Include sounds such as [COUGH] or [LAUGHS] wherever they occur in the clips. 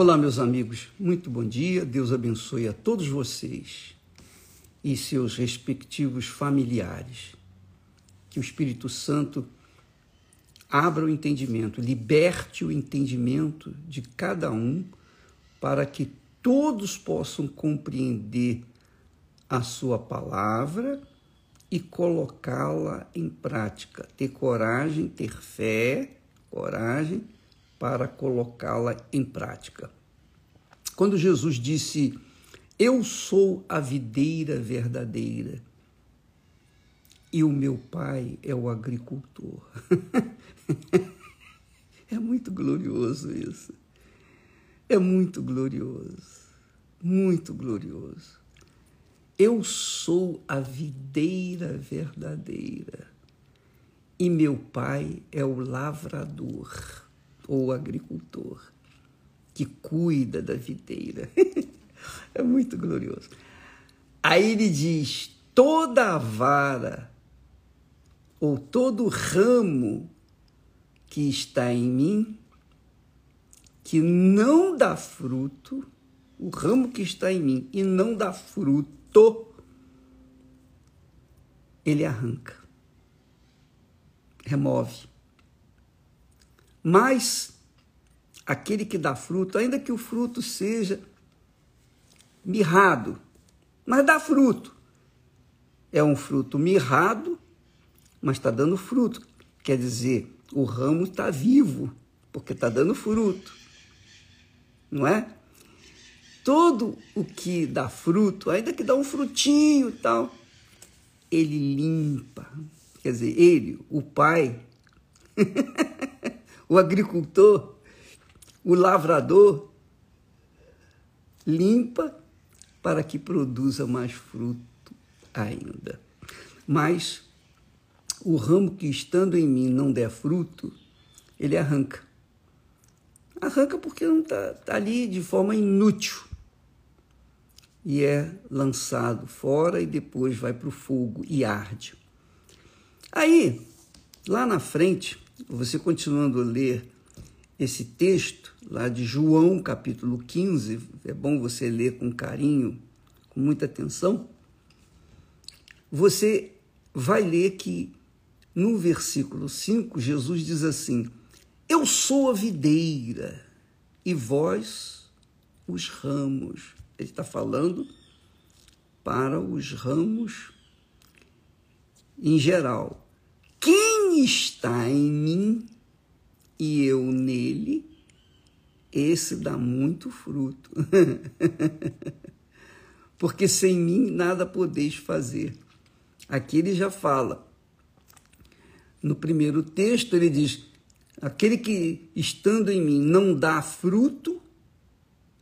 Olá, meus amigos, muito bom dia. Deus abençoe a todos vocês e seus respectivos familiares. Que o Espírito Santo abra o entendimento, liberte o entendimento de cada um para que todos possam compreender a sua palavra e colocá-la em prática. Ter coragem, ter fé, coragem para colocá-la em prática. Quando Jesus disse: Eu sou a videira verdadeira e o meu pai é o agricultor. [LAUGHS] é muito glorioso isso. É muito glorioso. Muito glorioso. Eu sou a videira verdadeira e meu pai é o lavrador ou agricultor que cuida da videira. [LAUGHS] é muito glorioso. Aí ele diz: toda a vara ou todo ramo que está em mim, que não dá fruto, o ramo que está em mim e não dá fruto, ele arranca, remove. Mas aquele que dá fruto, ainda que o fruto seja mirrado, mas dá fruto. É um fruto mirrado, mas está dando fruto. Quer dizer, o ramo está vivo, porque está dando fruto. Não é? Todo o que dá fruto, ainda que dá um frutinho e tal, ele limpa. Quer dizer, ele, o pai, [LAUGHS] o agricultor, o lavrador, limpa para que produza mais fruto ainda. Mas o ramo que estando em mim não der fruto, ele arranca. Arranca porque não está tá ali de forma inútil. E é lançado fora e depois vai para o fogo e arde. Aí, lá na frente, você continuando a ler esse texto, lá de João, capítulo 15, é bom você ler com carinho, com muita atenção. Você vai ler que no versículo 5, Jesus diz assim: Eu sou a videira e vós os ramos. Ele está falando para os ramos em geral. Está em mim e eu nele, esse dá muito fruto. [LAUGHS] Porque sem mim nada podeis fazer. Aqui ele já fala. No primeiro texto ele diz: aquele que estando em mim não dá fruto,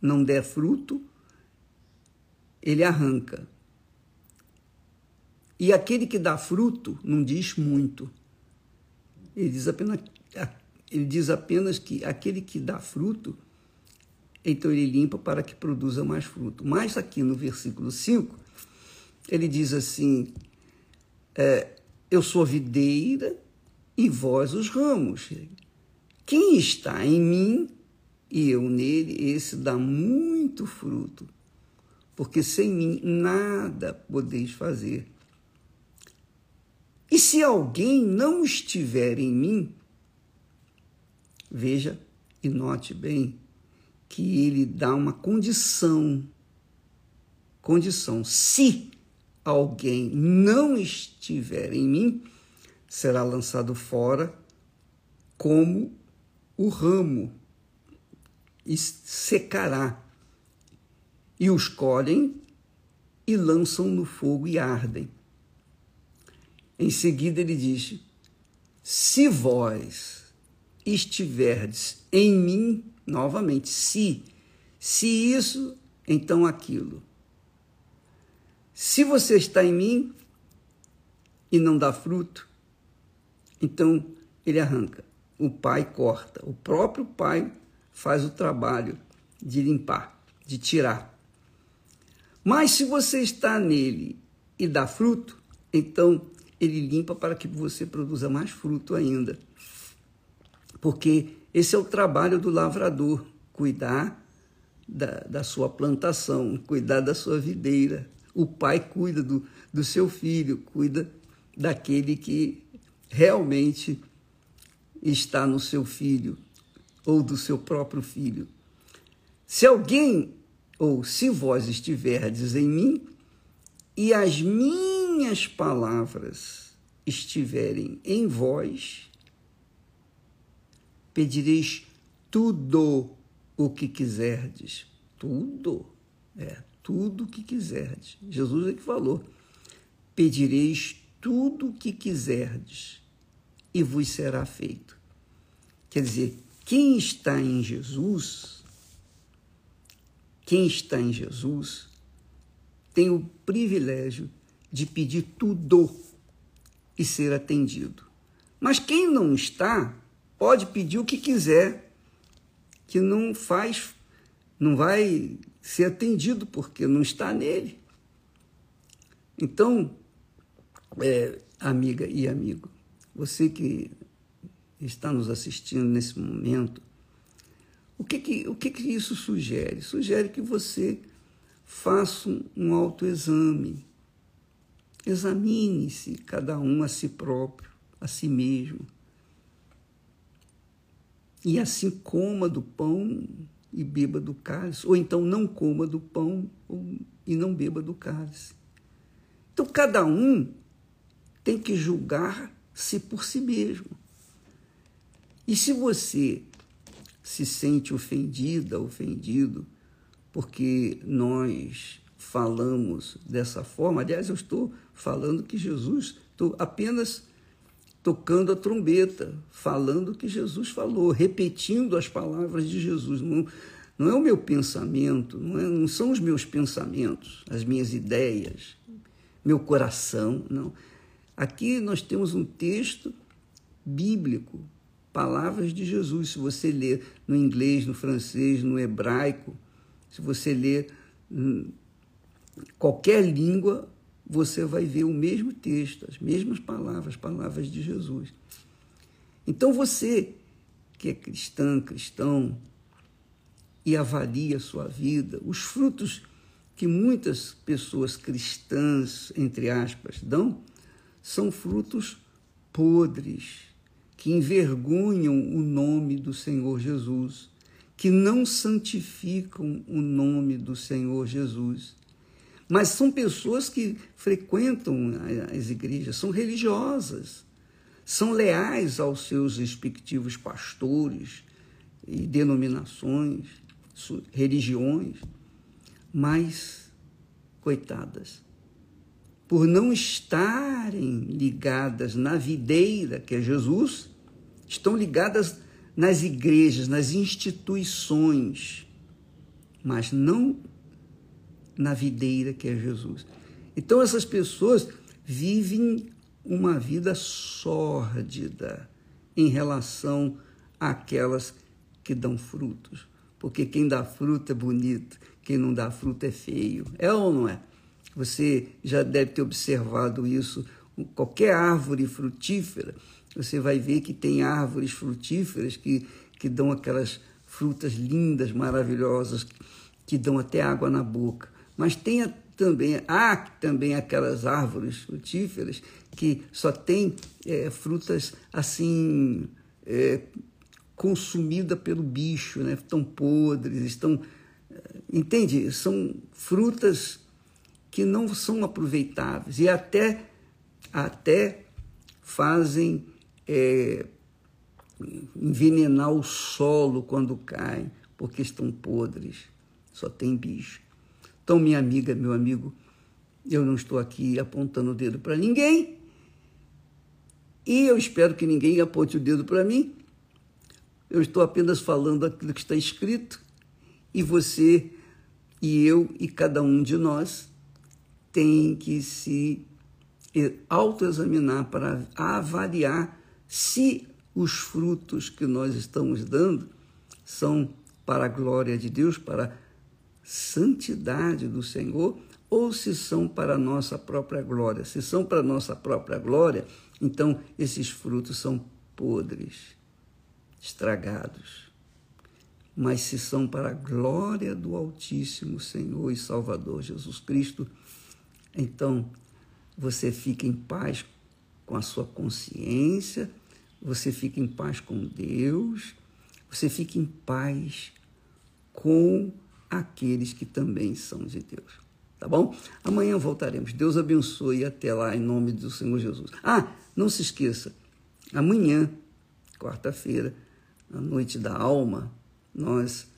não der fruto, ele arranca. E aquele que dá fruto não diz muito. Ele diz apenas, ele diz apenas que aquele que dá fruto, então ele limpa para que produza mais fruto. Mas aqui no versículo 5, ele diz assim: é, Eu sou a videira e vós os ramos. Quem está em mim e eu nele, esse dá muito fruto, porque sem mim nada podeis fazer. E se alguém não estiver em mim, veja e note bem que ele dá uma condição. Condição. Se alguém não estiver em mim, será lançado fora como o ramo e secará. E os colhem e lançam no fogo e ardem. Em seguida ele diz: Se vós estiverdes em mim, novamente, se, se isso, então aquilo. Se você está em mim e não dá fruto, então ele arranca. O pai corta, o próprio pai faz o trabalho de limpar, de tirar. Mas se você está nele e dá fruto, então ele limpa para que você produza mais fruto ainda. Porque esse é o trabalho do lavrador, cuidar da, da sua plantação, cuidar da sua videira. O pai cuida do, do seu filho, cuida daquele que realmente está no seu filho ou do seu próprio filho. Se alguém ou se vós estiverdes em mim e as minhas palavras estiverem em vós, pedireis tudo o que quiserdes. Tudo. É, tudo o que quiserdes. Jesus é que falou: pedireis tudo o que quiserdes e vos será feito. Quer dizer, quem está em Jesus, quem está em Jesus, tem o privilégio de pedir tudo e ser atendido. Mas quem não está, pode pedir o que quiser, que não faz, não vai ser atendido porque não está nele. Então, é, amiga e amigo, você que está nos assistindo nesse momento, o que que, o que, que isso sugere? Sugere que você faça um autoexame. Examine-se, cada um a si próprio, a si mesmo. E assim coma do pão e beba do cálice, ou então não coma do pão e não beba do cálice. Então cada um tem que julgar-se por si mesmo. E se você se sente ofendida, ofendido, porque nós falamos dessa forma, aliás, eu estou falando que Jesus, estou apenas tocando a trombeta, falando o que Jesus falou, repetindo as palavras de Jesus. Não, não é o meu pensamento, não, é, não são os meus pensamentos, as minhas ideias, meu coração, não. Aqui nós temos um texto bíblico, palavras de Jesus. Se você ler no inglês, no francês, no hebraico, se você ler qualquer língua, você vai ver o mesmo texto, as mesmas palavras, palavras de Jesus. Então você que é cristã, cristão, e avalia a sua vida, os frutos que muitas pessoas cristãs, entre aspas, dão, são frutos podres, que envergonham o nome do Senhor Jesus, que não santificam o nome do Senhor Jesus. Mas são pessoas que frequentam as igrejas, são religiosas, são leais aos seus respectivos pastores e denominações, religiões, mas, coitadas, por não estarem ligadas na videira, que é Jesus, estão ligadas nas igrejas, nas instituições, mas não na videira que é Jesus. Então essas pessoas vivem uma vida sórdida em relação àquelas que dão frutos. Porque quem dá fruto é bonito, quem não dá fruto é feio. É ou não é? Você já deve ter observado isso. Qualquer árvore frutífera, você vai ver que tem árvores frutíferas que, que dão aquelas frutas lindas, maravilhosas, que dão até água na boca. Mas tem também, há também aquelas árvores frutíferas que só têm é, frutas assim, é, consumida pelo bicho, né? estão podres, estão. É, entende? São frutas que não são aproveitáveis e até, até fazem é, envenenar o solo quando caem, porque estão podres, só tem bicho. Então, minha amiga, meu amigo, eu não estou aqui apontando o dedo para ninguém e eu espero que ninguém aponte o dedo para mim. Eu estou apenas falando aquilo que está escrito e você e eu e cada um de nós tem que se autoexaminar para avaliar se os frutos que nós estamos dando são para a glória de Deus, para santidade do Senhor, ou se são para a nossa própria glória. Se são para a nossa própria glória, então esses frutos são podres, estragados. mas se são para a glória do Altíssimo Senhor e Salvador Jesus Cristo, então você fica em paz com a sua consciência, você fica em paz com Deus, você fica em paz com aqueles que também são de Deus. Tá bom? Amanhã voltaremos. Deus abençoe e até lá, em nome do Senhor Jesus. Ah, não se esqueça, amanhã, quarta-feira, a noite da alma, nós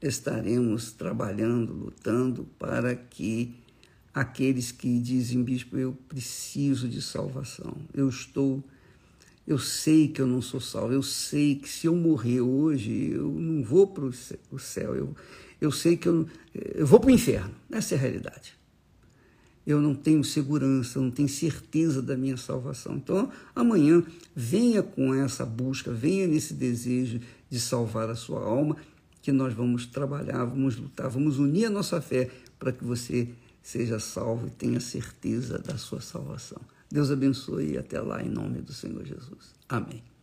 estaremos trabalhando, lutando para que aqueles que dizem, bispo, eu preciso de salvação, eu estou, eu sei que eu não sou salvo, eu sei que se eu morrer hoje, eu não vou para o céu, eu, eu sei que eu, eu vou para o inferno. Essa é a realidade. Eu não tenho segurança, não tenho certeza da minha salvação. Então, amanhã, venha com essa busca, venha nesse desejo de salvar a sua alma, que nós vamos trabalhar, vamos lutar, vamos unir a nossa fé para que você seja salvo e tenha certeza da sua salvação. Deus abençoe e até lá, em nome do Senhor Jesus. Amém.